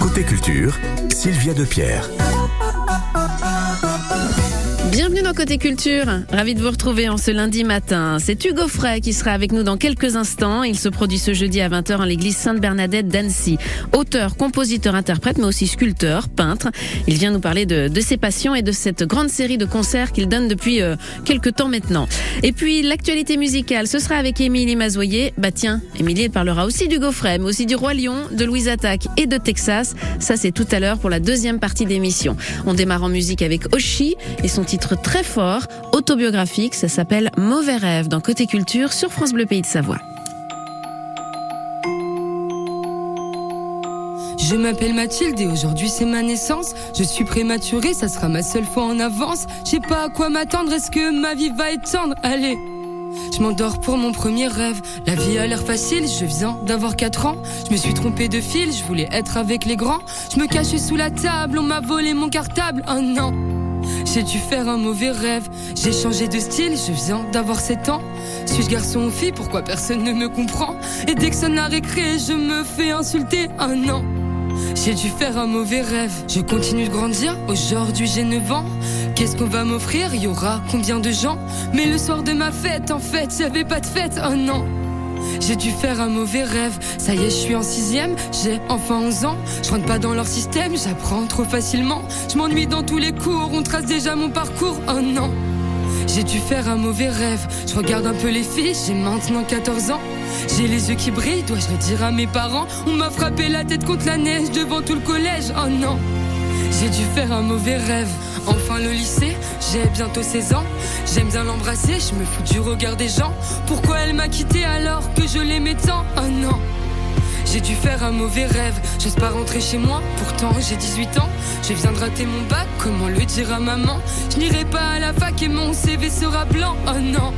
Côté culture, Sylvia Depierre. Bienvenue dans Côté Culture. Ravi de vous retrouver en ce lundi matin. C'est Hugo Frey qui sera avec nous dans quelques instants. Il se produit ce jeudi à 20h en l'église Sainte-Bernadette d'Annecy. Auteur, compositeur, interprète, mais aussi sculpteur, peintre. Il vient nous parler de, ses passions et de cette grande série de concerts qu'il donne depuis euh, quelques temps maintenant. Et puis, l'actualité musicale, ce sera avec Émilie Mazoyer. Bah tiens, Émilie parlera aussi d'Hugo Frey, mais aussi du Roi Lion, de Louise Attaque et de Texas. Ça, c'est tout à l'heure pour la deuxième partie d'émission. On démarre en musique avec Oshi et son titre très fort, autobiographique, ça s'appelle Mauvais rêve dans Côté Culture sur France Bleu Pays de Savoie. Je m'appelle Mathilde et aujourd'hui c'est ma naissance. Je suis prématurée, ça sera ma seule fois en avance. Je sais pas à quoi m'attendre, est-ce que ma vie va être tendre Allez je m'endors pour mon premier rêve. La vie a l'air facile, je viens d'avoir 4 ans. Je me suis trompé de fil, je voulais être avec les grands. Je me cachais sous la table, on m'a volé mon cartable. Oh non j'ai dû faire un mauvais rêve. J'ai changé de style, je viens d'avoir 7 ans. Suis-je garçon ou fille Pourquoi personne ne me comprend? Et dès que ça n'a récré, je me fais insulter. Un an. J'ai dû faire un mauvais rêve. Je continue de grandir. Aujourd'hui, j'ai 9 ans. Qu'est-ce qu'on va m'offrir? Y aura combien de gens? Mais le soir de ma fête, en fait, j'avais pas de fête. Un an. J'ai dû faire un mauvais rêve. Ça y est, je suis en sixième, j'ai enfin 11 ans. Je rentre pas dans leur système, j'apprends trop facilement. Je m'ennuie dans tous les cours, on trace déjà mon parcours. Oh non. J'ai dû faire un mauvais rêve. Je regarde un peu les filles, j'ai maintenant 14 ans. J'ai les yeux qui brillent, dois-je le dire à mes parents? On m'a frappé la tête contre la neige devant tout le collège. Oh non. J'ai dû faire un mauvais rêve. Enfin le lycée, j'ai bientôt 16 ans. J'aime bien l'embrasser, je me fous du regard des gens. Pourquoi elle m'a quitté alors que je l'aimais tant? Oh non. J'ai dû faire un mauvais rêve, j'ose pas rentrer chez moi, pourtant j'ai 18 ans. Je viens de rater mon bac, comment le dire à maman? Je n'irai pas à la fac et mon CV sera blanc, oh non.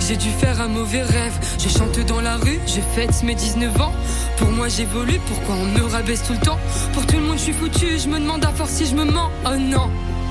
J'ai dû faire un mauvais rêve. Je chante dans la rue, je fête mes 19 ans. Pour moi j'évolue, pourquoi on me rabaisse tout le temps? Pour tout le monde je suis foutu, je me demande à force si je me mens. Oh non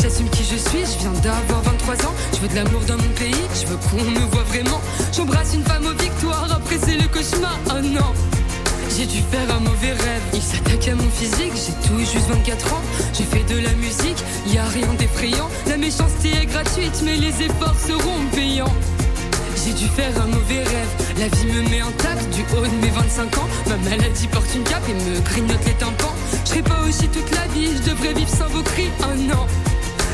J'assume qui je suis, je viens d'avoir 23 ans. Je veux de l'amour dans mon pays, je veux qu'on me voit vraiment. J'embrasse une femme aux victoires, après c'est le cauchemar. Oh non! J'ai dû faire un mauvais rêve. Il s'attaque à mon physique, j'ai tout juste 24 ans. J'ai fait de la musique, y a rien d'effrayant. La méchanceté est gratuite, mais les efforts seront payants. J'ai dû faire un mauvais rêve. La vie me met en tape du haut de mes 25 ans. Ma maladie porte une cape et me grignote les tympans. Je serai pas aussi toute la vie, je devrais vivre sans vos cris. Oh non!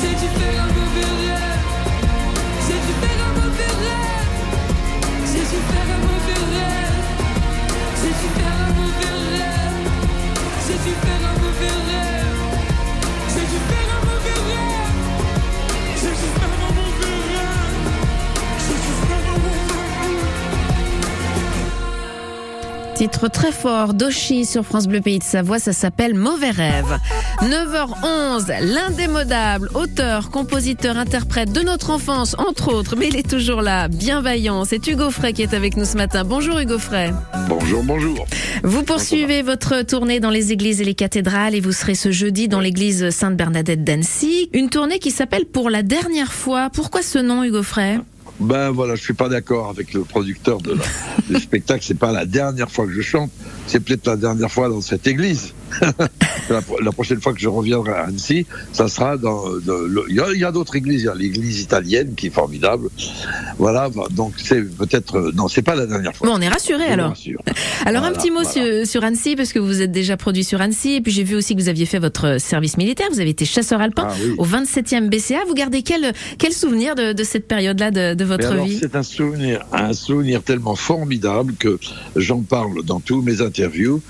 J'ai dû faire un mauvais rêve. J'ai dû faire un mauvais rêve. Titre très fort d'Oshi sur France Bleu Pays de Savoie, ça s'appelle Mauvais rêve. 9h11, l'indémodable auteur, compositeur, interprète de notre enfance, entre autres, mais il est toujours là, bienveillant. C'est Hugo Frey qui est avec nous ce matin. Bonjour Hugo Frey. Bonjour, bonjour. Vous poursuivez votre tournée dans les églises et les cathédrales et vous serez ce jeudi dans l'église Sainte-Bernadette d'Annecy. Une tournée qui s'appelle Pour la dernière fois. Pourquoi ce nom, Hugo Frey? Ben voilà, je suis pas d'accord avec le producteur de la, du spectacle. C'est pas la dernière fois que je chante. C'est peut-être la dernière fois dans cette église. la, la, prochaine fois que je reviendrai à Annecy, ça sera dans. il y a, d'autres églises. Il y a l'église italienne qui est formidable. Voilà. Donc c'est peut-être. Non, c'est pas la dernière fois. Bon, on est rassuré alors. Alors un petit mot sur, Annecy parce que vous êtes déjà produit sur Annecy et puis j'ai vu aussi que vous aviez fait votre service militaire. Vous avez été chasseur alpin ah au 27e BCA. Vous gardez quel quel souvenir de, cette période-là de, de, votre vie? C'est un souvenir, un souvenir tellement formidable que j'en parle dans tous mes interviews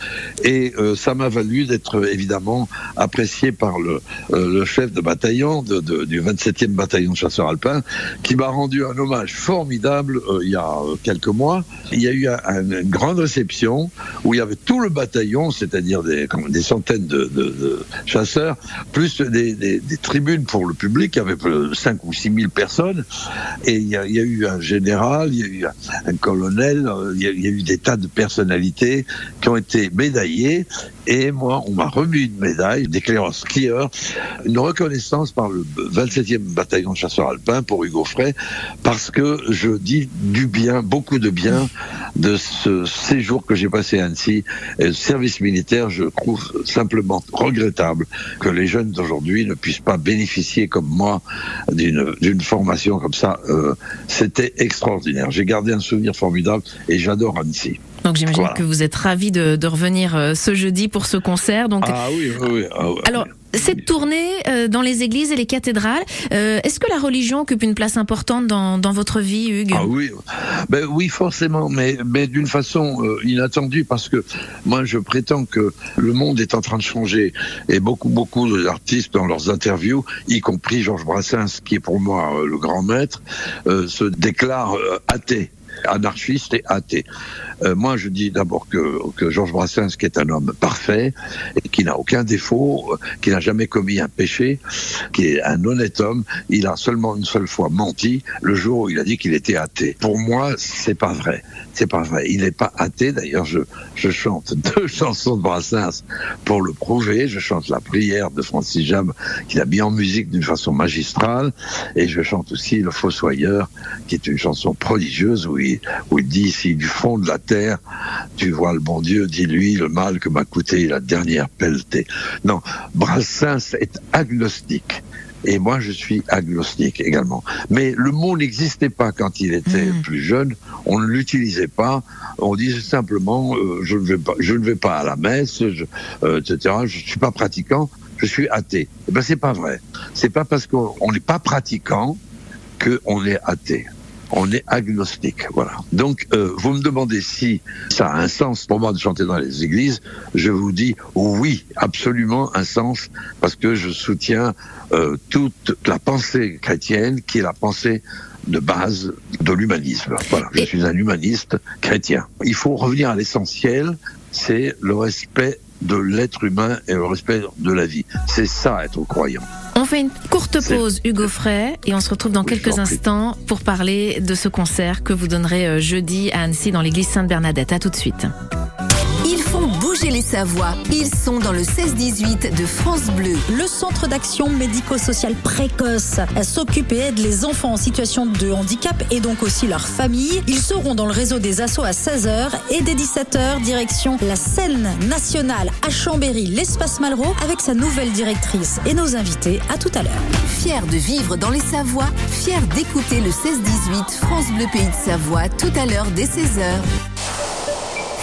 et euh, ça m'a valu d'être évidemment apprécié par le, euh, chef de bataillon de, du 27e bataillon de chasseurs alpins qui m'a rendu un hommage formidable euh, il y a quelques mois. Il y a eu une grande réception où il y avait tout le bataillon, c'est-à-dire des, des centaines de, chasseurs, plus des, tribunes pour le public, avait 5 ou 6 000 personnes, et il y, a, il y a eu un général, il y a eu un, colonel, il y, a, il y a eu des tas de personnalités qui ont été médaillées, et moi, on m'a remis une médaille d'éclaireur skieur, une reconnaissance par le 27e bataillon de chasseurs alpins pour Hugo Frey, parce que je dis du bien, beaucoup de bien de ce séjour que j'ai passé à Annecy. Et le service militaire, je trouve simplement regrettable que les jeunes d'aujourd'hui ne puissent pas bénéficier comme moi d'une formation comme ça. Euh, C'était extraordinaire. J'ai gardé un souvenir formidable et j'adore Annecy. Donc j'imagine que vous êtes ravi de, de, revenir euh, ce jeudi pour ce concert. Donc ah oui, oui, oui. Ah Alors cette tournée euh, dans les églises et les cathédrales, euh, est-ce que la religion occupe une place importante dans, dans votre vie, Hugues? Ah oui, ben oui forcément, mais, mais d'une façon inattendue parce que moi je prétends que le monde est en train de changer. Et beaucoup beaucoup d'artistes dans leurs interviews, y compris Georges Brassens qui est pour moi le grand maître, se déclarent athées anarchiste et athée. Euh, moi, je dis d'abord que, que Georges Brassens, qui est un homme parfait, et qui n'a aucun défaut, euh, qui n'a jamais commis un péché, qui est un honnête homme, il a seulement une seule fois menti le jour où il a dit qu'il était athée. Pour moi, c'est pas vrai. C'est pas vrai. Il n'est pas athée. D'ailleurs, je, je chante deux chansons de Brassens pour le prouver. Je chante la prière de Francis Jam, qu'il a mis en musique d'une façon magistrale, et je chante aussi le Fossoyeur, qui est une chanson prodigieuse où il, où il dit si du fond de la terre, tu vois le bon Dieu, dis-lui le mal que m'a coûté la dernière pelletée. Non, Brassens est agnostique. Et moi, je suis agnostique également. Mais le mot n'existait pas quand il était mmh. plus jeune. On ne l'utilisait pas. On disait simplement, euh, je ne vais pas, je ne vais pas à la messe, je, euh, etc. Je suis pas pratiquant. Je suis athée. Eh ben, c'est pas vrai. C'est pas parce qu'on n'est pas pratiquant qu'on est athée on est agnostique. Voilà. Donc, euh, vous me demandez si ça a un sens pour moi de chanter dans les églises. Je vous dis oui, absolument un sens, parce que je soutiens euh, toute la pensée chrétienne, qui est la pensée de base de l'humanisme. Voilà, je suis un humaniste chrétien. Il faut revenir à l'essentiel, c'est le respect de l'être humain et le respect de la vie. C'est ça être croyant. On fait une courte pause, Hugo Frey, et on se retrouve dans quelques instants pour parler de ce concert que vous donnerez euh, jeudi à Annecy dans l'église Sainte-Bernadette. À tout de suite bouger les Savoies. Ils sont dans le 16-18 de France Bleu. Le centre d'action médico-social précoce s'occupe et aide les enfants en situation de handicap et donc aussi leurs familles. Ils seront dans le réseau des assauts à 16h et dès 17h, direction la scène nationale à Chambéry, l'espace Malraux, avec sa nouvelle directrice et nos invités. À tout à l'heure. Fier de vivre dans les Savoies, fier d'écouter le 16-18 France Bleu Pays de Savoie tout à l'heure dès 16h.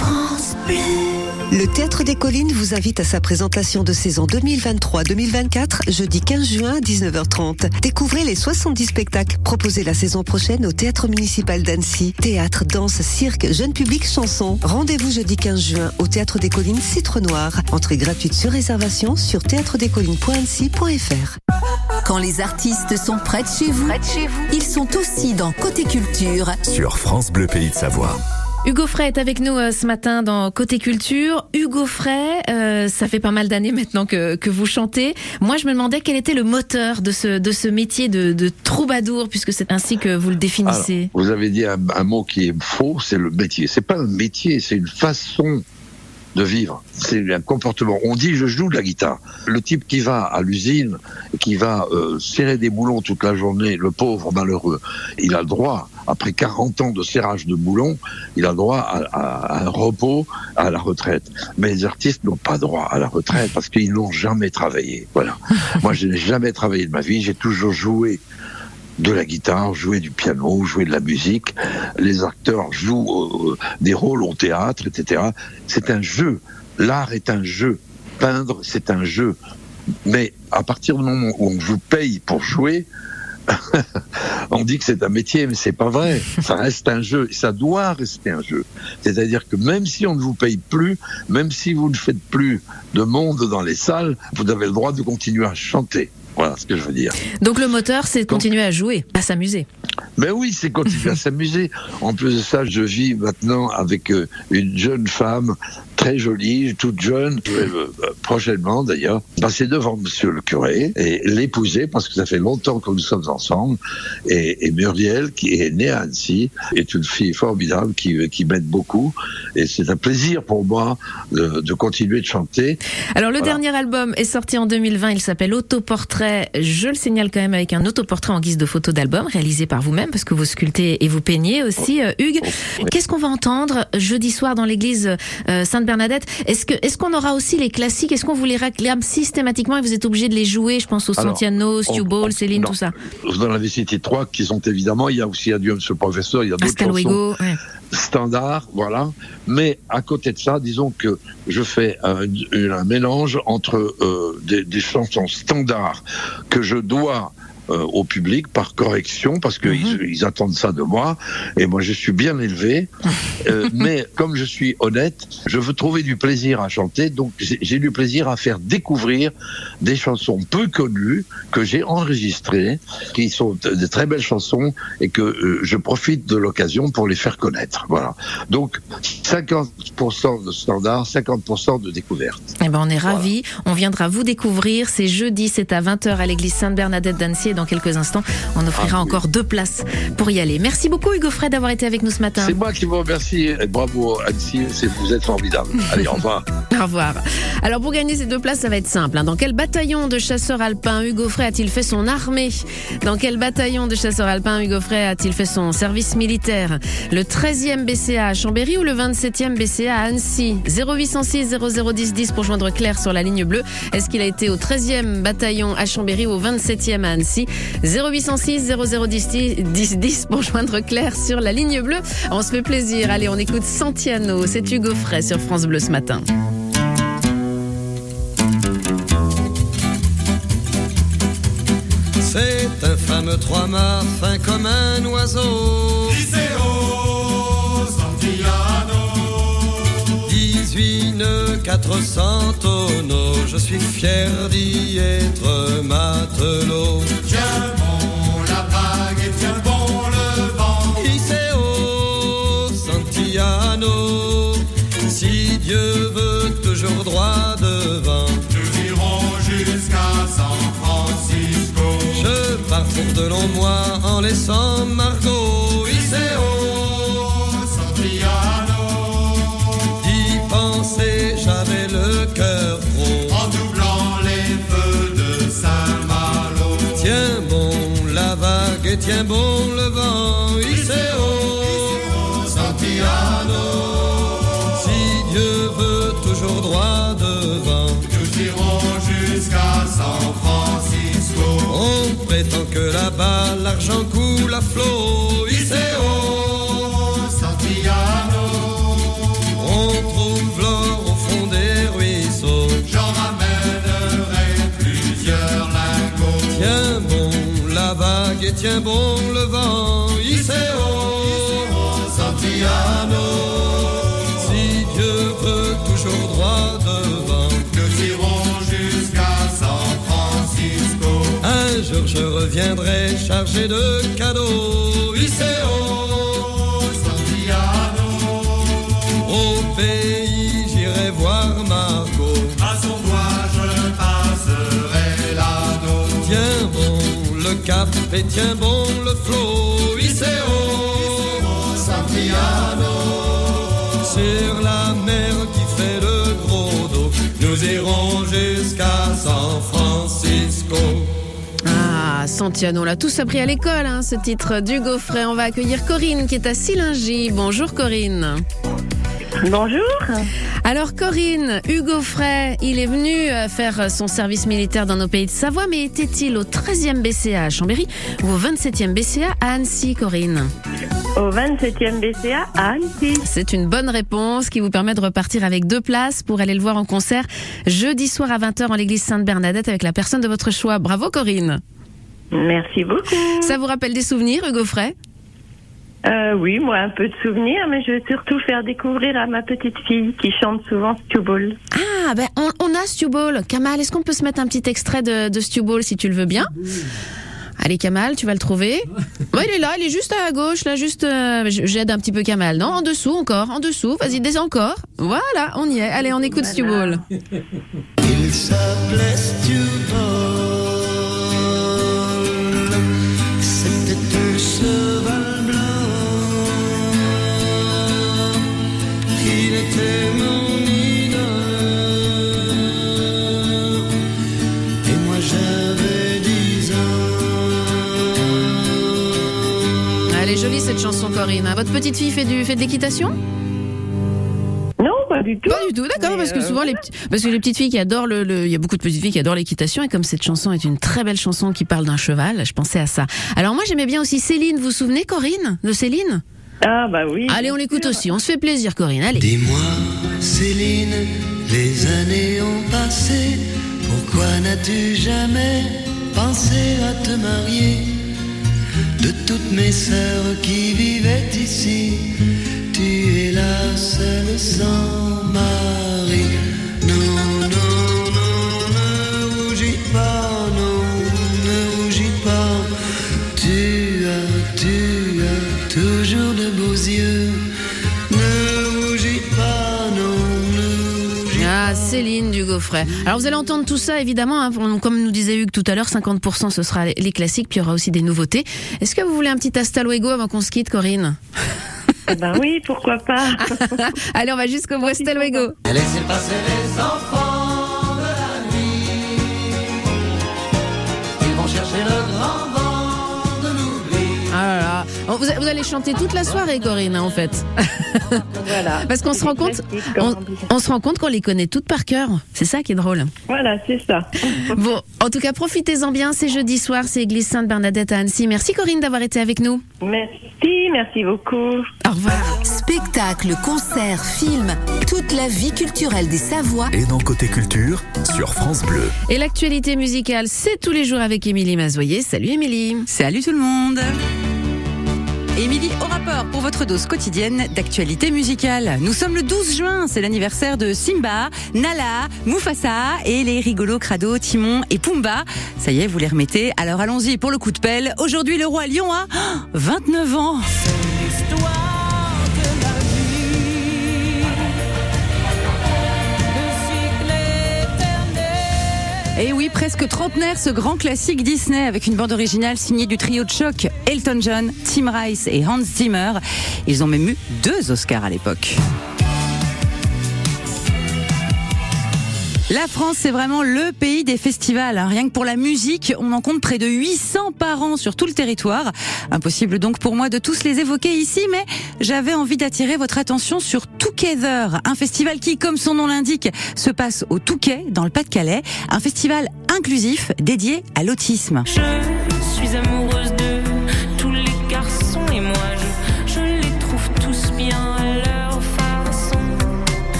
France Bleu. Le Théâtre des Collines vous invite à sa présentation de saison 2023-2024, jeudi 15 juin à 19h30. Découvrez les 70 spectacles proposés la saison prochaine au Théâtre municipal d'Annecy. Théâtre, danse, cirque, jeune public, chansons. Rendez-vous jeudi 15 juin au Théâtre des Collines Citre Noir. Entrée gratuite sur réservation sur théâtredescollines.annecy.fr. Quand les artistes sont près de chez vous, chez vous, ils sont aussi dans Côté Culture sur France Bleu Pays de Savoie. Hugo Frey est avec nous euh, ce matin dans Côté Culture. Hugo Frey, euh, ça fait pas mal d'années maintenant que, que vous chantez. Moi, je me demandais quel était le moteur de ce, de ce métier de, de troubadour, puisque c'est ainsi que vous le définissez. vous avez dit un, mot qui est faux, c'est le métier. C'est pas un métier, c'est une façon de vivre. C'est un comportement. On dit je joue de la guitare. Le type qui va à l'usine, qui va euh, serrer des boulons toute la journée, le pauvre malheureux, il a le droit, après 40 ans de serrage de boulons, il a le droit à, à un repos, à la retraite. Mais les artistes n'ont pas droit à la retraite parce qu'ils n'ont jamais travaillé. Voilà. Moi, je n'ai jamais travaillé de ma vie. J'ai toujours joué de la guitare, jouer du piano, jouer de la musique. Les acteurs jouent euh, des rôles au théâtre, etc. C'est un jeu. L'art est un jeu. Peindre, c'est un jeu. Mais à partir du moment où on vous paye pour jouer, on dit que c'est un métier, mais c'est pas vrai. Ça reste un jeu. Ça doit rester un jeu. C'est-à-dire que même si on ne vous paye plus, même si vous ne faites plus de monde dans les salles, vous avez le droit de continuer à chanter. Voilà ce que je veux dire. Donc le moteur, c'est de continuer à jouer, à s'amuser. Mais oui, c'est continuer à s'amuser. En plus de ça, je vis maintenant avec euh, une jeune femme très jolie, toute jeune, euh, prochainement d'ailleurs, passer devant monsieur le curé et l'épouser parce que ça fait longtemps que nous sommes ensemble. Et, et Muriel, qui est née à Annecy, est une fille formidable qui, qui m'aide beaucoup. Et c'est un plaisir pour moi de, de, continuer de chanter. Alors le voilà. dernier album est sorti en 2020, il s'appelle Autoportrait. Je le signale quand même avec un autoportrait en guise de photo d'album réalisé par vous-même parce que vous sculptez et vous peignez aussi. Euh, Hugues, qu'est-ce qu'on va entendre jeudi soir dans l'église euh, Sainte-Bernadette? Est-ce que est-ce qu'on aura aussi les classiques? Est-ce qu'on vous les réclame systématiquement et vous êtes obligé de les jouer? Je pense au Santiano, Stu Ball, Céline, non, tout ça. Vous en avez cité trois qui sont évidemment. Il y a aussi Adieu Monsieur le Professeur. Il y a d'autres chansons. Ouais. standard, voilà. Mais à côté de ça, disons que je fais un, un mélange entre euh, des, des, chansons standards que je dois au public par correction parce qu'ils mm -hmm. ils attendent ça de moi et moi je suis bien élevé. Euh, mais comme je suis honnête je veux trouver du plaisir à chanter donc j'ai du plaisir à faire découvrir des chansons peu connues que j'ai enregistrées qui sont de très belles chansons et que euh, je profite de l'occasion pour les faire connaître. Voilà. Donc 50% de standard 50% de découverte eh ben on est voilà. ravis on viendra vous découvrir c'est jeudi c'est à 20h à l'église Sainte-Bernadette d'Annecy dans quelques instants, on offrira ah, oui. encore deux places pour y aller. Merci beaucoup Hugo Fred d'avoir été avec nous ce matin. C'est moi qui vous remercie. Bravo Annecy, vous êtes formidable. Allez, au revoir. au revoir. Alors pour gagner ces deux places, ça va être simple. Hein. Dans quel bataillon de chasseurs alpins Hugo Frey a-t-il fait son armée? Dans quel bataillon de chasseurs alpins Hugo Frey a-t-il fait son service militaire? Le 13e BCA à Chambéry ou le 27e BCA à Annecy? 0806 0010 10 pour joindre Claire sur la ligne bleue. Est-ce qu'il a été au 13e bataillon à Chambéry ou au 27e à Annecy? 0806 0010 10 10 pour joindre Claire sur la ligne bleue. On se fait plaisir. Allez, on écoute Santiano. C'est Hugo Fray sur France Bleu ce matin. C'est un fameux trois-mâts fin comme un oiseau. 400 tonneaux. Je suis fier d'y être matelot. Tiens bon la vague et tiens bon le vent. Liceo Santillano. Si Dieu veut toujours droit devant. Nous irons jusqu'à San Francisco. Je pars pour de longs mois en laissant Margot. Liceo et tiens bon le vent. Iseo, Santiano. Si Dieu veut toujours droit devant. Nous irons jusqu'à San Francisco. On prétend que là-bas l'argent coule et tiens bon le vent, Iseo, Santiano. Si Dieu veut toujours droit devant, nous irons jusqu'à San Francisco. Un jour je reviendrai chargé de cadeaux, Iseo, Santiano. Au pays j'irai voir Margot. À son doigt et tiens bon le flot, Iseo, Santiano. Sur la mer qui fait le iront jusqu'à San Francisco. Ah, Santiano, on l'a tous appris à l'école, hein, ce titre du Gaufret. On va accueillir Corinne qui est à Silingy. Bonjour Corinne. Bonjour. Alors Corinne, Hugo Frey, il est venu euh, faire son service militaire dans nos pays de Savoie, mais était-il au 13e BCA à Chambéry ou au 27e BCA à Annecy, Corinne? Au 27e BCA à Annecy. C'est une bonne réponse qui vous permet de repartir avec deux places pour aller le voir en concert jeudi soir à 20h en l'église Sainte-Bernadette avec la personne de votre choix. Bravo Corinne. Merci beaucoup. Ça vous rappelle des souvenirs, Hugo Frey? Euh, oui, moi un peu de souvenirs, mais je vais surtout faire découvrir à ma petite fille qui chante souvent Stu Ball. Ah, ben on, on a Stu Ball. Kamal, est-ce qu'on peut se mettre un petit extrait de, de Stu Ball si tu le veux bien? Allez Kamal, tu vas le trouver. Ouais, il est là, il est juste à gauche, là, juste. euh, J'aide un petit peu Kamal. Non, en dessous encore, en dessous. Vas-y, descends encore. Voilà, on y est. Allez, on écoute Stu Ball. Il s'appelait Stewart. Votre petite fille fait, du, fait de l'équitation? Non, pas du tout. Pas du tout, d'accord, parce que euh, souvent les petits- parce que les petites filles qui adorent le, le- il y a beaucoup de petites filles qui adorent l'équitation et comme cette chanson est une très belle chanson qui parle d'un cheval, je pensais à ça. Alors moi j'aimais bien aussi Céline, vous vous souvenez Corinne de Céline? Ah bah oui. Allez, on l'écoute aussi, on se fait plaisir Corinne, allez. Dis-moi, Céline, les années ont passé. Pourquoi n'as-tu jamais pensé à te marier? De toutes mes sœurs qui vivaient ici, tu es la seule sans mari. Alors vous allez entendre tout ça évidemment, hein, comme nous disait Hugues tout à l'heure, 50% ce sera les- classiques, puis il y aura aussi des nouveautés. Est-ce que vous voulez un petit hasta luego avant qu'on se quitte Corinne? Eh ben oui, pourquoi pas. Allez, on va jusqu'au bout, hasta luego. Laissez passer les enfants Vous, vous allez chanter toute la soirée Corinne hein, en fait. Voilà. Parce qu'on se rend compte, on, se rend compte qu'on les connaît toutes par cœur. C'est ça qui est drôle. Voilà, c'est ça. Bon, en tout cas, profitez-en bien. C'est jeudi soir, c'est Église Sainte-Bernadette à Annecy. Merci Corinne d'avoir été avec nous. Merci, merci beaucoup. Au revoir. Spectacles, concerts, films, toute la vie culturelle des Savoies Et dans Côté Culture, sur France Bleu. Et l'actualité musicale, c'est tous les jours avec Émilie Mazoyer. Salut Émilie. Salut tout le monde Émilie au rapport pour votre dose quotidienne d'actualité musicale. Nous sommes le 12 juin, c'est l'anniversaire de Simba, Nala, Mufasa et les rigolos crado Timon et Pumba. Ça y est, vous les remettez. Alors allons-y pour le coup de pelle. Aujourd'hui, le roi lion a 29 ans. Et oui, presque trentenaire, ce grand classique Disney avec une bande originale signée du trio de choc Elton John, Tim Rice et Hans Zimmer. Ils ont même eu deux Oscars à l'époque. La France, c'est vraiment le pays des festivals. Rien que pour la musique, on en compte près de 800 par an sur tout le territoire. Impossible donc pour moi de tous les évoquer ici, mais j'avais envie d'attirer votre attention sur Together, un festival qui, comme son nom l'indique, se passe au Touquet, dans le Pas-de-Calais. Un festival inclusif dédié à l'autisme.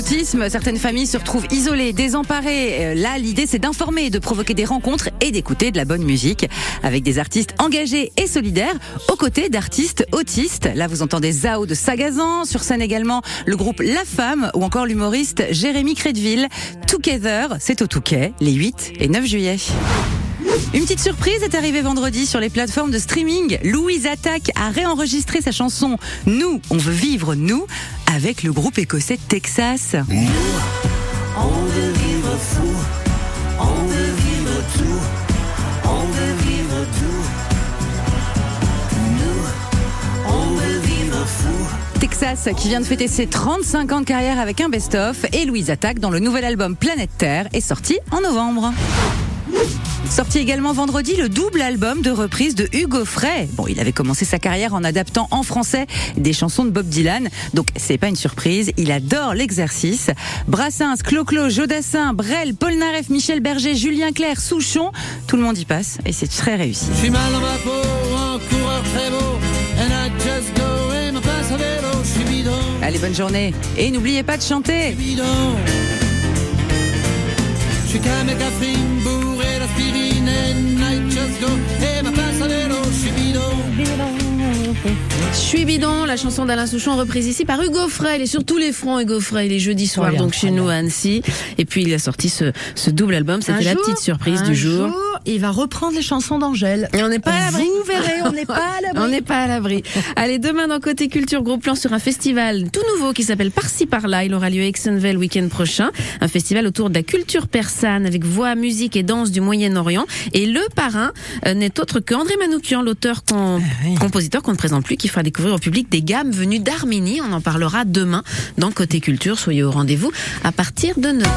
L'autisme, certaines familles se retrouvent isolées, désemparées. Euh, Là, l'idée, c'est d'informer, de provoquer des rencontres et d'écouter de la bonne musique avec des artistes engagés et solidaires aux côtés d'artistes autistes. Là, vous entendez Zao de Sagazan, sur scène également le groupe La Femme ou encore l'humoriste Jérémy Crédville. Together, c'est au Touquet, les 8 et 9 juillet. Une petite surprise est arrivée vendredi sur les plateformes de streaming. Louise Attaque a réenregistré sa chanson Nous, on veut vivre nous avec le groupe écossais Texas. On veut vivre fou, on veut vivre tout, on veut vivre tout. Nous, on veut vivre fou. Texas qui vient de fêter ses 35 ans de carrière avec un best-of et Louise Attaque dans le nouvel album Planète Terre est sorti en novembre. Sorti également vendredi le double album de reprise de Hugo Frey. Bon, il avait commencé sa carrière en adaptant en français des chansons de Bob Dylan, donc c'est pas une surprise, il adore l'exercice. Brassens, Clo-Clo, Jodassin, Brel, Polnareff, Michel Berger, Julien Clerc, Souchon, tout le monde y passe et c'est très réussi. Je suis mal dans ma peau, un coureur très beau, and I just go passe à vélo, je suis bidon, Allez, bonne journée et n'oubliez pas de chanter. bidon. Je suis qu'un mec à suis bidon, la chanson d'Alain Souchon reprise ici par Hugo Frey. Il est sur tous les fronts, Hugo Frey. Il est jeudi soir, Oh, donc chez nous à Annecy. Et puis il a sorti ce, ce double album. C'était la jour, petite surprise du jour. Il va reprendre les chansons d'Angèle. Et on n'est pas à l'abri. Vous verrez, on n'est pas à l'abri. On n'est pas à l'abri. Allez, demain dans Côté Culture, gros plan sur un festival tout nouveau qui s'appelle Par-ci Par-là. Il aura lieu à Aix-en-Vel le week-end prochain. Un festival autour de la culture persane avec voix, musique et danse du Moyen-Orient. Et le parrain euh, n'est autre que André Manoukian, l'auteur, com- compositeur qu'on ne présente plus, qui fera découvrir au public des gammes venues d'Arménie. On en parlera demain dans Côté Culture. Soyez au rendez-vous à partir de 9h.